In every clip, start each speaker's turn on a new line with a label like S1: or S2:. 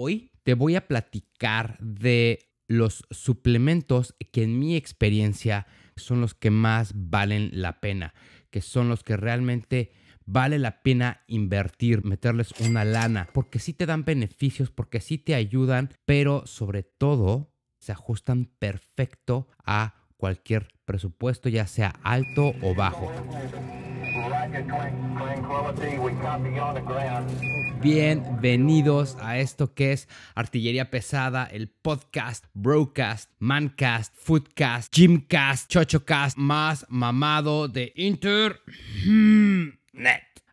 S1: Hoy te voy a platicar de los suplementos que en mi experiencia son los que más valen la pena, que son los que realmente vale la pena invertir, meterles una lana, porque sí te dan beneficios, porque sí te ayudan, pero sobre todo se ajustan perfecto a cualquier presupuesto, ya sea alto o bajo. Bienvenidos a esto que es Artillería Pesada, el podcast, Broadcast, Mancast, Foodcast, Gymcast, Chochocast, más mamado de Internet.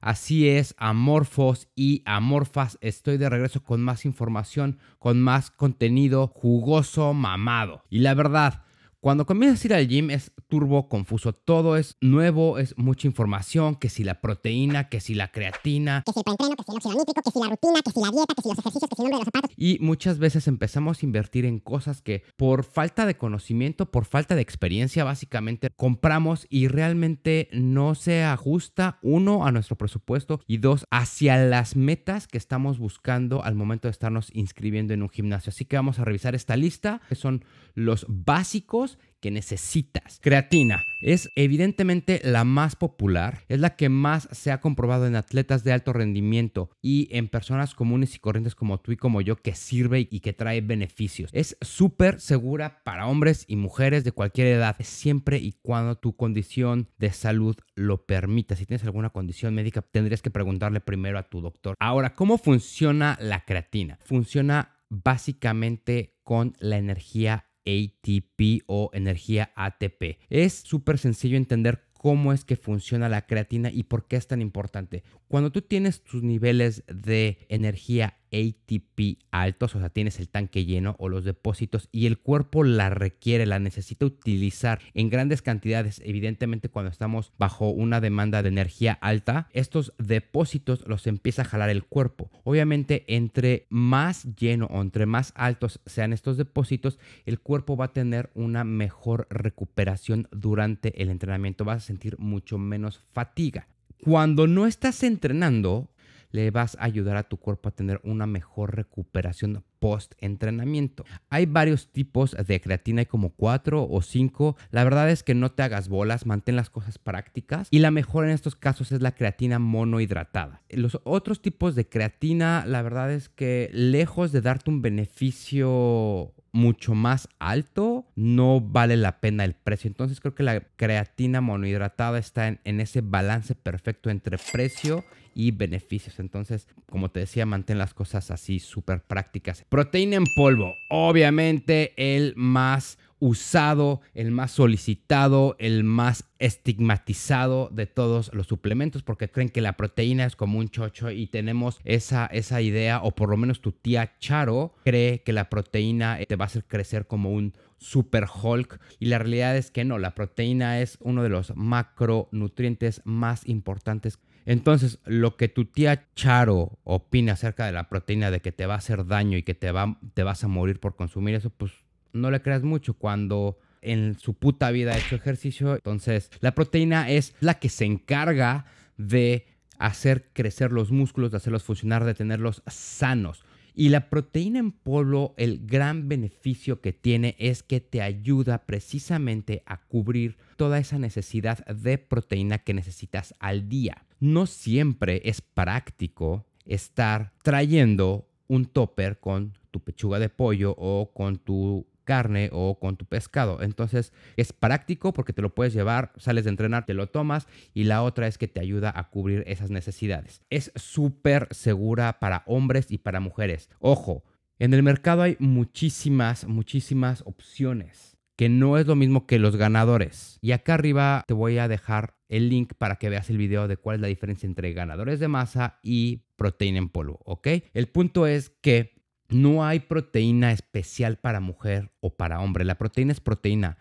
S1: Así es, amorfos y amorfas, estoy de regreso con más información, con más contenido jugoso, mamado. Y la verdad, cuando comienzas a ir al gym es turbo confuso, todo es nuevo, es mucha información, que si la proteína, que si la creatina,
S2: que si el preentreno, que si el óxido nítrico, que si la rutina, que si la dieta, que si los ejercicios, que si el nombre de los zapatos.
S1: Y muchas veces empezamos a invertir en cosas que por falta de conocimiento, por falta de experiencia, básicamente compramos y realmente no se ajusta, uno, a nuestro presupuesto y dos, hacia las metas que estamos buscando al momento de estarnos inscribiendo en un gimnasio. Así que vamos a revisar esta lista, que son los básicos que necesitas. Creatina es evidentemente la más popular, es la que más se ha comprobado en atletas de alto rendimiento y en personas comunes y corrientes como tú y como yo que sirve y que trae beneficios. Es súper segura para hombres y mujeres de cualquier edad, siempre y cuando tu condición de salud lo permita. Si tienes alguna condición médica, tendrías que preguntarle primero a tu doctor. Ahora, ¿cómo funciona la creatina? Funciona básicamente con la energía ATP o energía ATP. Es súper sencillo entender cómo es que funciona la creatina y por qué es tan importante. Cuando tú tienes tus niveles de energía ATP altos, o sea, tienes el tanque lleno o los depósitos y el cuerpo la requiere, la necesita utilizar en grandes cantidades, evidentemente cuando estamos bajo una demanda de energía alta, estos depósitos los empieza a jalar el cuerpo. Obviamente, entre más lleno o entre más altos sean estos depósitos, el cuerpo va a tener una mejor recuperación durante el entrenamiento, vas a sentir mucho menos fatiga. Cuando no estás entrenando, le vas a ayudar a tu cuerpo a tener una mejor recuperación post entrenamiento. Hay varios tipos de creatina, hay como cuatro o cinco. La verdad es que no te hagas bolas, mantén las cosas prácticas y la mejor en estos casos es la creatina monohidratada. Los otros tipos de creatina, la verdad es que lejos de darte un beneficio mucho más alto, no vale la pena el precio. Entonces creo que la creatina monohidratada está en, en ese balance perfecto entre precio y beneficios. Entonces, como te decía, mantén las cosas así súper prácticas. Proteína en polvo, obviamente el más usado, el más solicitado, el más estigmatizado de todos los suplementos porque creen que la proteína es como un chocho y tenemos esa, esa idea o por lo menos tu tía Charo cree que la proteína te va a hacer crecer como un super Hulk y la realidad es que no, la proteína es uno de los macronutrientes más importantes. Entonces, lo que tu tía Charo opina acerca de la proteína, de que te va a hacer daño y que te, va, te vas a morir por consumir eso, pues no le creas mucho cuando en su puta vida ha hecho ejercicio. Entonces, la proteína es la que se encarga de hacer crecer los músculos, de hacerlos funcionar, de tenerlos sanos. Y la proteína en polvo, el gran beneficio que tiene es que te ayuda precisamente a cubrir toda esa necesidad de proteína que necesitas al día. No siempre es práctico estar trayendo un topper con tu pechuga de pollo o con tu carne o con tu pescado. Entonces es práctico porque te lo puedes llevar, sales de entrenar, te lo tomas y la otra es que te ayuda a cubrir esas necesidades. Es súper segura para hombres y para mujeres. Ojo, en el mercado hay muchísimas, muchísimas opciones que no es lo mismo que los ganadores. Y acá arriba te voy a dejar el link para que veas el video de cuál es la diferencia entre ganadores de masa y proteína en polvo, ¿ok? El punto es que no hay proteína especial para mujer o para hombre. La proteína es proteína.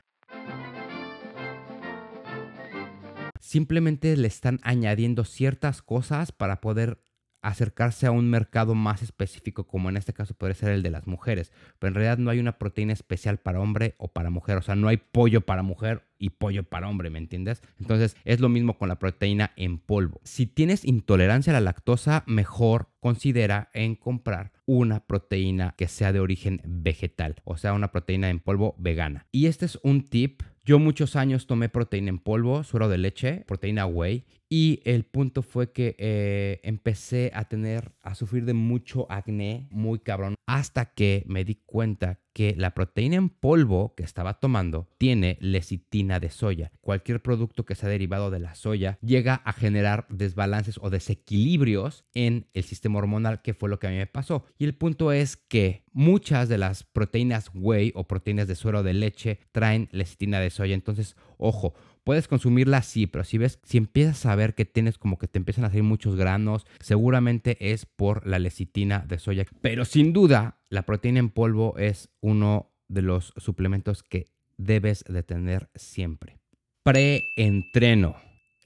S1: Simplemente le están añadiendo ciertas cosas para poder acercarse a un mercado más específico, como en este caso podría ser el de las mujeres. Pero en realidad no hay una proteína especial para hombre o para mujer. O sea, no hay pollo para mujer y pollo para hombre, ¿me entiendes? Entonces es lo mismo con la proteína en polvo. Si tienes intolerancia a la lactosa, mejor considera en comprar una proteína que sea de origen vegetal, o sea, una proteína en polvo vegana. Y este es un tip yo muchos años tomé proteína en polvo, suero de leche, proteína whey, y el punto fue que eh, empecé a tener, a sufrir de mucho acné, muy cabrón, hasta que me di cuenta que la proteína en polvo que estaba tomando tiene lecitina de soya. Cualquier producto que sea derivado de la soya llega a generar desbalances o desequilibrios en el sistema hormonal, que fue lo que a mí me pasó. Y el punto es que muchas de las proteínas whey o proteínas de suero de leche traen lecitina de soya. Entonces, ojo, Puedes consumirla así, pero si ves, si empiezas a ver que tienes como que te empiezan a salir muchos granos, seguramente es por la lecitina de soya. Pero sin duda, la proteína en polvo es uno de los suplementos que debes de tener siempre. Preentreno.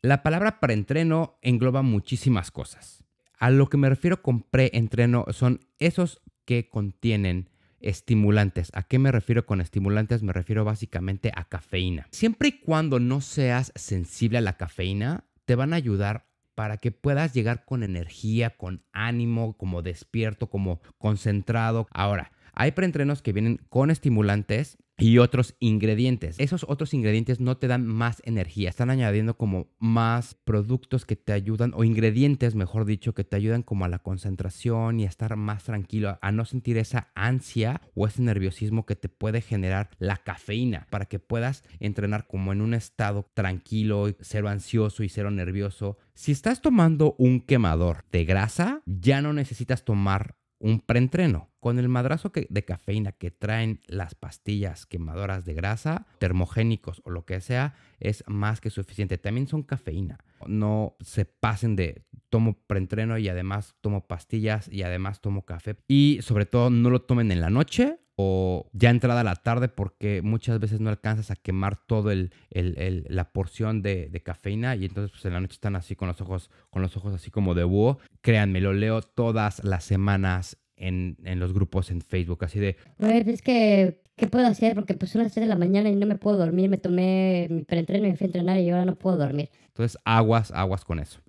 S1: La palabra preentreno engloba muchísimas cosas. A lo que me refiero con preentreno son esos que contienen estimulantes. ¿A qué me refiero con estimulantes? Me refiero básicamente a cafeína. Siempre y cuando no seas sensible a la cafeína, te van a ayudar para que puedas llegar con energía, con ánimo, como despierto, como concentrado. Ahora, hay preentrenos que vienen con estimulantes y otros ingredientes. Esos otros ingredientes no te dan más energía, están añadiendo como más productos que te ayudan o ingredientes, mejor dicho, que te ayudan como a la concentración y a estar más tranquilo, a no sentir esa ansia o ese nerviosismo que te puede generar la cafeína para que puedas entrenar como en un estado tranquilo, cero ansioso y cero nervioso. Si estás tomando un quemador de grasa, ya no necesitas tomar un preentreno. Con el madrazo de cafeína que traen las pastillas quemadoras de grasa, termogénicos o lo que sea, es más que suficiente. También son cafeína. No se pasen de tomo preentreno y además tomo pastillas y además tomo café. Y sobre todo no lo tomen en la noche o ya entrada la tarde porque muchas veces no alcanzas a quemar todo el, la porción de, cafeina y entonces pues en la noche están así con los ojos con los ojos así como de búho. Créanme, lo leo todas las semanas en, los grupos en Facebook, así de...
S3: es que, ¿qué puedo hacer? Porque pues son las 6 de la mañana y no me puedo dormir, me tomé mi preentreno y me fui a entrenar y ahora no puedo dormir.
S1: Entonces, aguas, aguas con eso.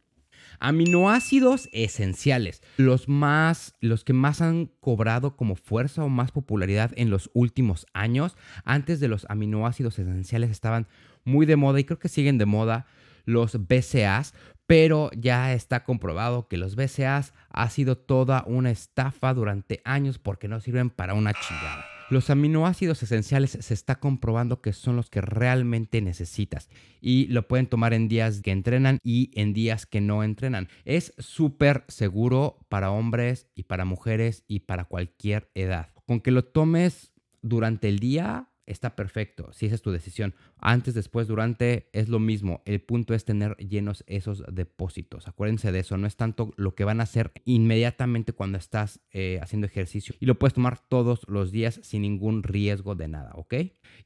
S1: Aminoácidos esenciales, los más, los que más han cobrado como fuerza o más popularidad en los últimos años. Antes de los aminoácidos esenciales estaban muy de moda y creo que siguen de moda los BCAs, pero ya está comprobado que los BCAs ha sido toda una estafa durante años porque no sirven para una chingada. Los aminoácidos esenciales se está comprobando que son los que realmente necesitas y lo pueden tomar en días que entrenan y en días que no entrenan. Es súper seguro para hombres y para mujeres y para cualquier edad. Con que lo tomes durante el día está perfecto, si esa es tu decisión. Antes, después, durante, es lo mismo. El punto es tener llenos esos depósitos. Acuérdense de eso, no es tanto lo que van a hacer inmediatamente cuando estás eh, haciendo ejercicio. Y lo puedes tomar todos los días sin ningún riesgo de nada, ¿ok?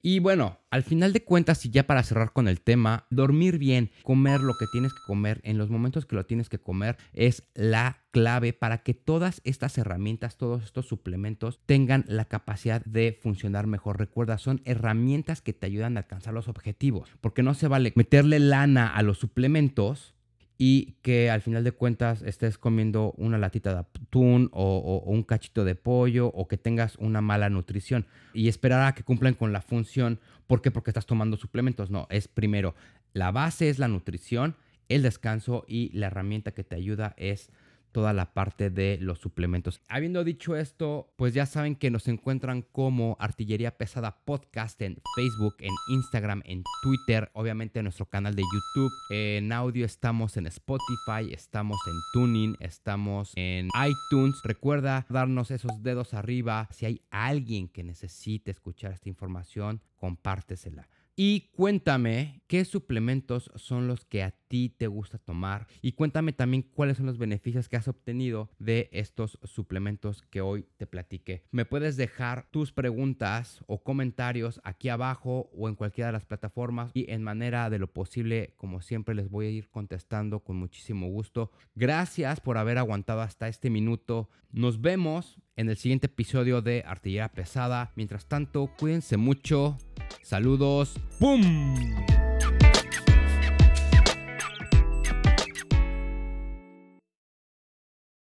S1: Y bueno, al final de cuentas, y ya para cerrar con el tema, dormir bien, comer lo que tienes que comer en los momentos que lo tienes que comer es la clave para que todas estas herramientas, todos estos suplementos tengan la capacidad de funcionar mejor. Recuerda, son herramientas que te ayudan a alcanzar los objetivos, porque no se vale meterle lana a los suplementos y que al final de cuentas estés comiendo una latita de atún o, un cachito de pollo o que tengas una mala nutrición y esperar a que cumplan con la función. ¿Por qué? Porque estás tomando suplementos. No, es primero, la base es la nutrición, el descanso y la herramienta que te ayuda es toda la parte de los suplementos. Habiendo dicho esto, pues ya saben que nos encuentran como Artillería Pesada Podcast en Facebook, en Instagram, en Twitter, obviamente en nuestro canal de YouTube. En audio estamos en Spotify, estamos en Tuning, estamos en iTunes. Recuerda darnos esos dedos arriba. Si hay alguien que necesite escuchar esta información, compártesela. Y cuéntame qué suplementos son los que ti te gusta tomar. Y cuéntame también cuáles son los beneficios que has obtenido de estos suplementos que hoy te platiqué. Me puedes dejar tus preguntas o comentarios aquí abajo o en cualquiera de las plataformas. Y en manera de lo posible, como siempre, les voy a ir contestando con muchísimo gusto. Gracias por haber aguantado hasta este minuto. Nos vemos en el siguiente episodio de Artillería Pesada. Mientras tanto, cuídense mucho. Saludos. ¡Pum!